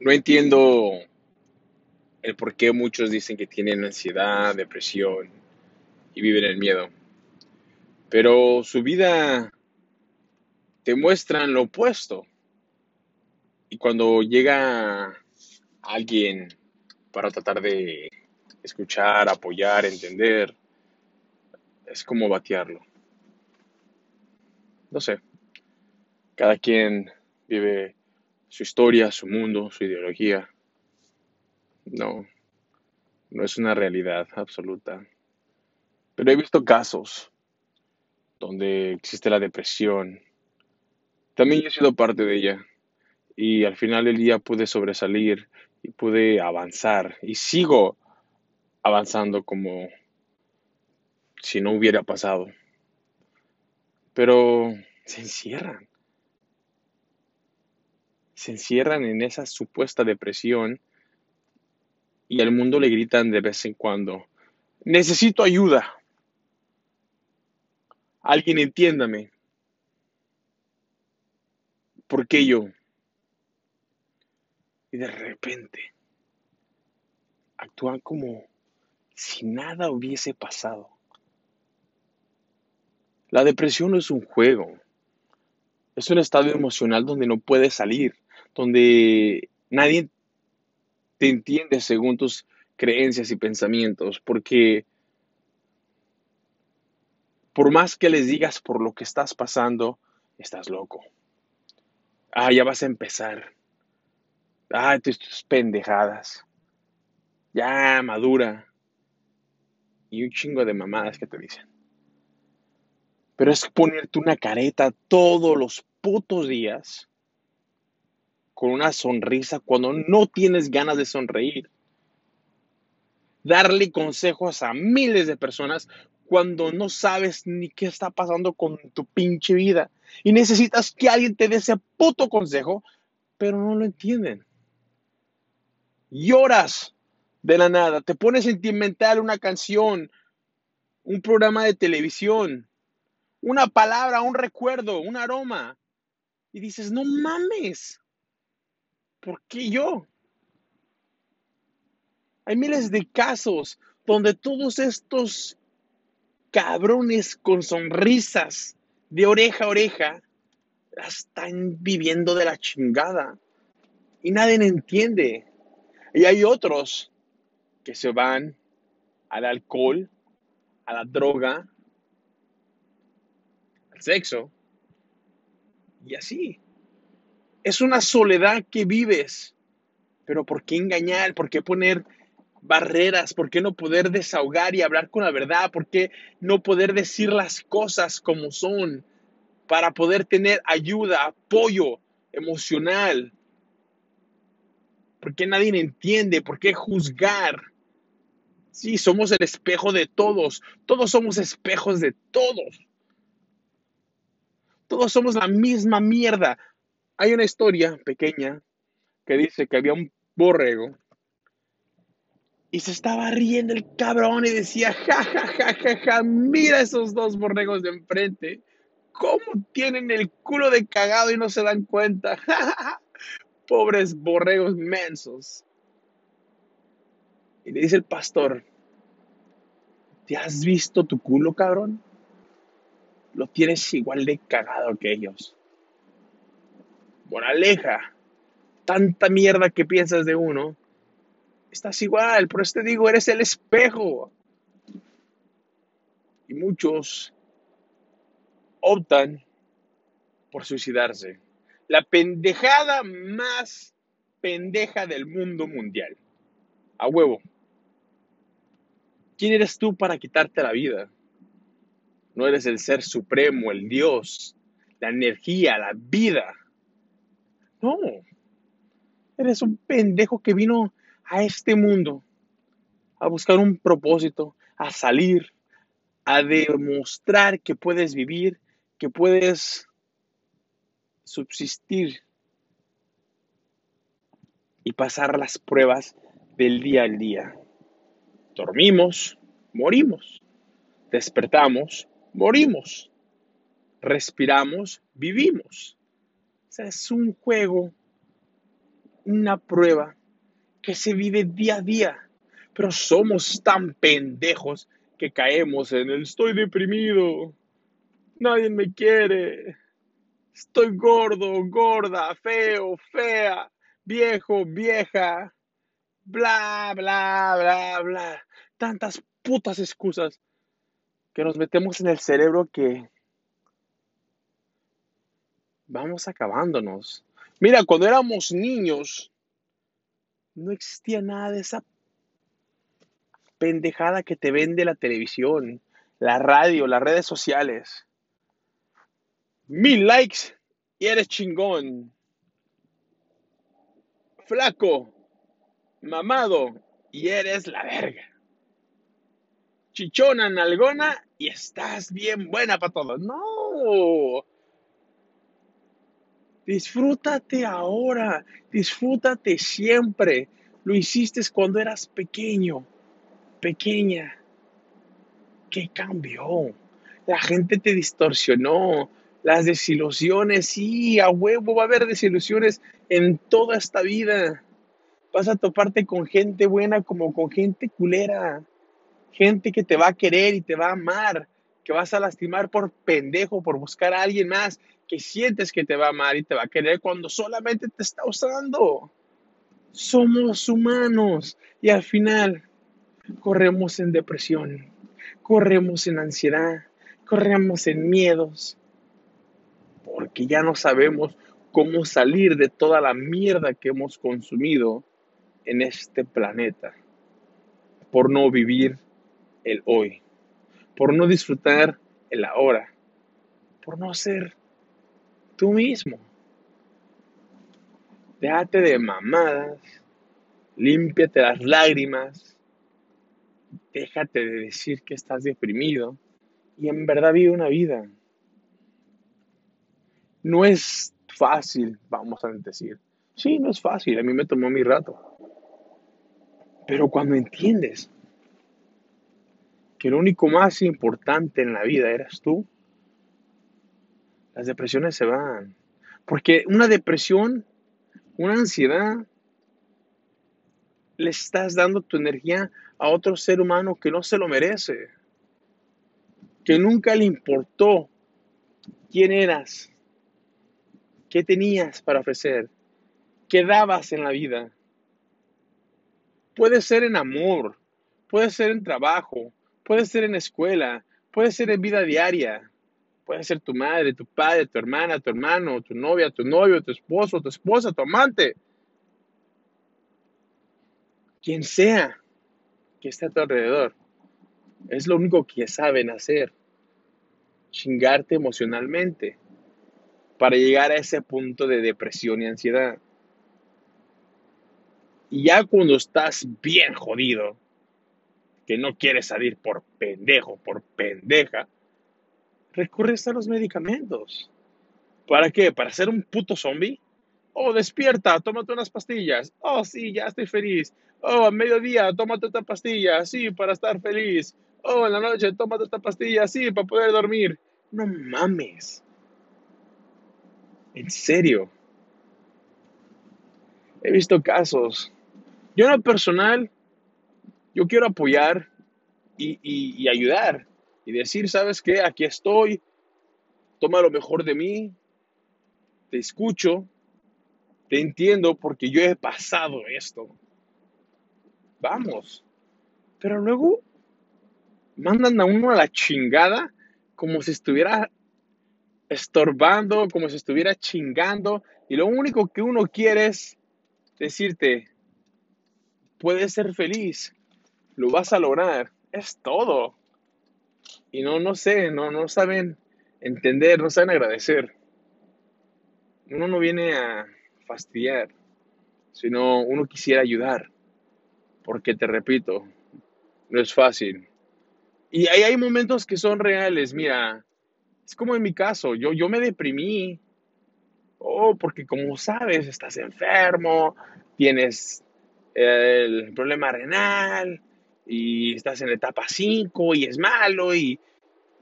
No entiendo el por qué muchos dicen que tienen ansiedad, depresión y viven en miedo. Pero su vida te muestra lo opuesto. Y cuando llega alguien para tratar de escuchar, apoyar, entender, es como batearlo. No sé. Cada quien vive su historia, su mundo, su ideología. No, no es una realidad absoluta. Pero he visto casos donde existe la depresión. También yo he sido parte de ella. Y al final del día pude sobresalir y pude avanzar. Y sigo avanzando como si no hubiera pasado. Pero se encierran. Se encierran en esa supuesta depresión y al mundo le gritan de vez en cuando, necesito ayuda. Alguien entiéndame. ¿Por qué yo? Y de repente actúan como si nada hubiese pasado. La depresión no es un juego. Es un estado emocional donde no puedes salir, donde nadie te entiende según tus creencias y pensamientos, porque por más que les digas por lo que estás pasando, estás loco. Ah, ya vas a empezar. Ah, tus pendejadas. Ya, madura. Y un chingo de mamadas que te dicen. Pero es ponerte una careta todos los putos días con una sonrisa cuando no tienes ganas de sonreír. Darle consejos a miles de personas cuando no sabes ni qué está pasando con tu pinche vida. Y necesitas que alguien te dé ese puto consejo, pero no lo entienden. Lloras de la nada, te pones sentimental una canción, un programa de televisión, una palabra, un recuerdo, un aroma. Y dices, no mames, ¿por qué yo? Hay miles de casos donde todos estos cabrones con sonrisas de oreja a oreja están viviendo de la chingada y nadie entiende. Y hay otros que se van al alcohol, a la droga, al sexo y así. Es una soledad que vives. Pero ¿por qué engañar? ¿Por qué poner barreras? ¿Por qué no poder desahogar y hablar con la verdad? ¿Por qué no poder decir las cosas como son? Para poder tener ayuda, apoyo emocional. ¿Por qué nadie entiende? ¿Por qué juzgar? Sí, somos el espejo de todos. Todos somos espejos de todos. Todos somos la misma mierda. Hay una historia pequeña que dice que había un borrego y se estaba riendo el cabrón y decía, ja, ja, ja, ja, ja, mira esos dos borregos de enfrente, cómo tienen el culo de cagado y no se dan cuenta. Pobres borregos mensos. Y le dice el pastor, ¿te has visto tu culo, cabrón? Lo tienes igual de cagado que ellos. Moraleja, tanta mierda que piensas de uno, estás igual, por eso te digo, eres el espejo. Y muchos optan por suicidarse. La pendejada más pendeja del mundo mundial. A huevo. ¿Quién eres tú para quitarte la vida? No eres el ser supremo, el Dios, la energía, la vida. No, eres un pendejo que vino a este mundo a buscar un propósito, a salir, a demostrar que puedes vivir, que puedes subsistir y pasar las pruebas del día al día. Dormimos, morimos. Despertamos, morimos. Respiramos, vivimos es un juego una prueba que se vive día a día, pero somos tan pendejos que caemos en el estoy deprimido, nadie me quiere, estoy gordo, gorda, feo, fea, viejo, vieja, bla, bla, bla, bla, tantas putas excusas que nos metemos en el cerebro que vamos acabándonos. Mira, cuando éramos niños, no existía nada de esa pendejada que te vende la televisión, la radio, las redes sociales. Mil likes y eres chingón. Flaco, mamado y eres la verga. Chichona, nalgona y estás bien buena para todo. No. Disfrútate ahora, disfrútate siempre. Lo hiciste cuando eras pequeño, pequeña. ¿Qué cambió? La gente te distorsionó. Las desilusiones, sí, a huevo va a haber desilusiones en toda esta vida. Vas a toparte con gente buena como con gente culera. Gente que te va a querer y te va a amar. Que vas a lastimar por pendejo, por buscar a alguien más que sientes que te va a amar y te va a querer cuando solamente te está usando. Somos humanos y al final corremos en depresión, corremos en ansiedad, corremos en miedos, porque ya no sabemos cómo salir de toda la mierda que hemos consumido en este planeta, por no vivir el hoy, por no disfrutar el ahora, por no ser tú mismo. Déjate de mamadas, límpiate las lágrimas, déjate de decir que estás deprimido y en verdad vive una vida. No es fácil, vamos a decir. Sí, no es fácil, a mí me tomó mi rato. Pero cuando entiendes que lo único más importante en la vida eres tú, las depresiones se van. Porque una depresión, una ansiedad, le estás dando tu energía a otro ser humano que no se lo merece, que nunca le importó quién eras, qué tenías para ofrecer, qué dabas en la vida. Puede ser en amor, puede ser en trabajo, puede ser en escuela, puede ser en vida diaria. Puede ser tu madre, tu padre, tu hermana, tu hermano, tu novia, tu novio, tu esposo, tu esposa, tu amante. Quien sea que esté a tu alrededor. Es lo único que saben hacer. Chingarte emocionalmente para llegar a ese punto de depresión y ansiedad. Y ya cuando estás bien jodido, que no quieres salir por pendejo, por pendeja, recurres a los medicamentos. ¿Para qué? ¿Para ser un puto zombie? Oh, despierta, tómate unas pastillas. Oh, sí, ya estoy feliz. Oh, a mediodía, tómate otra pastilla. Sí, para estar feliz. Oh, en la noche, tómate otra pastilla. Sí, para poder dormir. No mames. En serio. He visto casos. Yo en lo personal, yo quiero apoyar y, y ayudar y decir, ¿sabes qué? Aquí estoy, toma lo mejor de mí, te escucho, te entiendo porque yo he pasado esto. Vamos. Pero luego mandan a uno a la chingada como si estuviera estorbando, como si estuviera chingando. Y lo único que uno quiere es decirte, puedes ser feliz, lo vas a lograr, es todo. Y no, no sé, no, no saben entender, no saben agradecer. Uno no viene a fastidiar, sino uno quisiera ayudar, porque te repito, no es fácil. Y ahí hay momentos que son reales, mira, es como en mi caso, yo, yo me deprimí, oh, porque como sabes, estás enfermo, tienes el problema renal, y estás en etapa 5 y es malo y,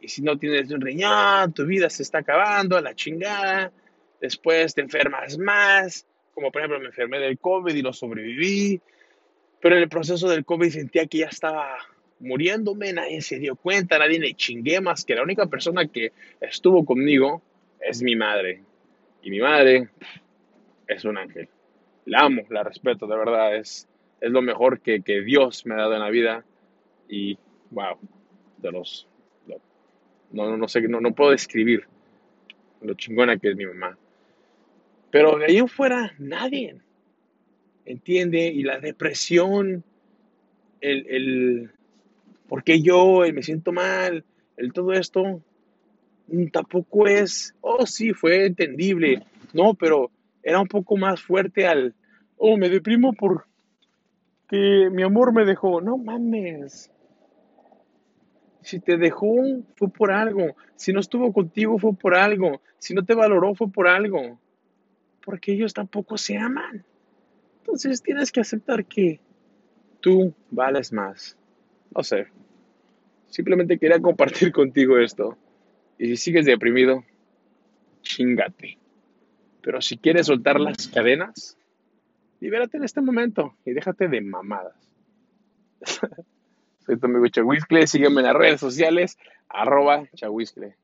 si no tienes un riñón, tu vida se está acabando a la chingada, después te enfermas más, Como por ejemplo me enfermé del COVID y lo sobreviví, pero en el proceso del COVID sentía que ya estaba muriéndome, nadie se dio cuenta, nadie me chingué más que la única persona que estuvo conmigo es mi madre. Y mi madre es un ángel. La amo, la respeto, de verdad, es, es lo mejor que, Dios me ha dado en la vida. Y, wow, de los... no, no, sé, no, no puedo describir lo chingona que es mi mamá. Pero de ahí en fuera, nadie. ¿Entiende? Y la depresión, el, el ¿por qué yo? me siento mal, el todo esto, mm, tampoco es, oh sí, fue entendible. No, pero era un poco más fuerte al, oh, me deprimo por que mi amor me dejó. No mames. Si te dejó, fue por algo. Si no estuvo contigo, fue por algo. Si no te valoró, fue por algo. Porque ellos tampoco se aman. Entonces tienes que aceptar que tú vales más. No sé. Simplemente quería compartir contigo esto. Y si sigues deprimido, chingate. Pero si quieres soltar las cadenas, libérate en este momento y déjate de mamadas. Soy tu amigo Chahuiscle, sígueme en las redes sociales, arroba Chahuiscle.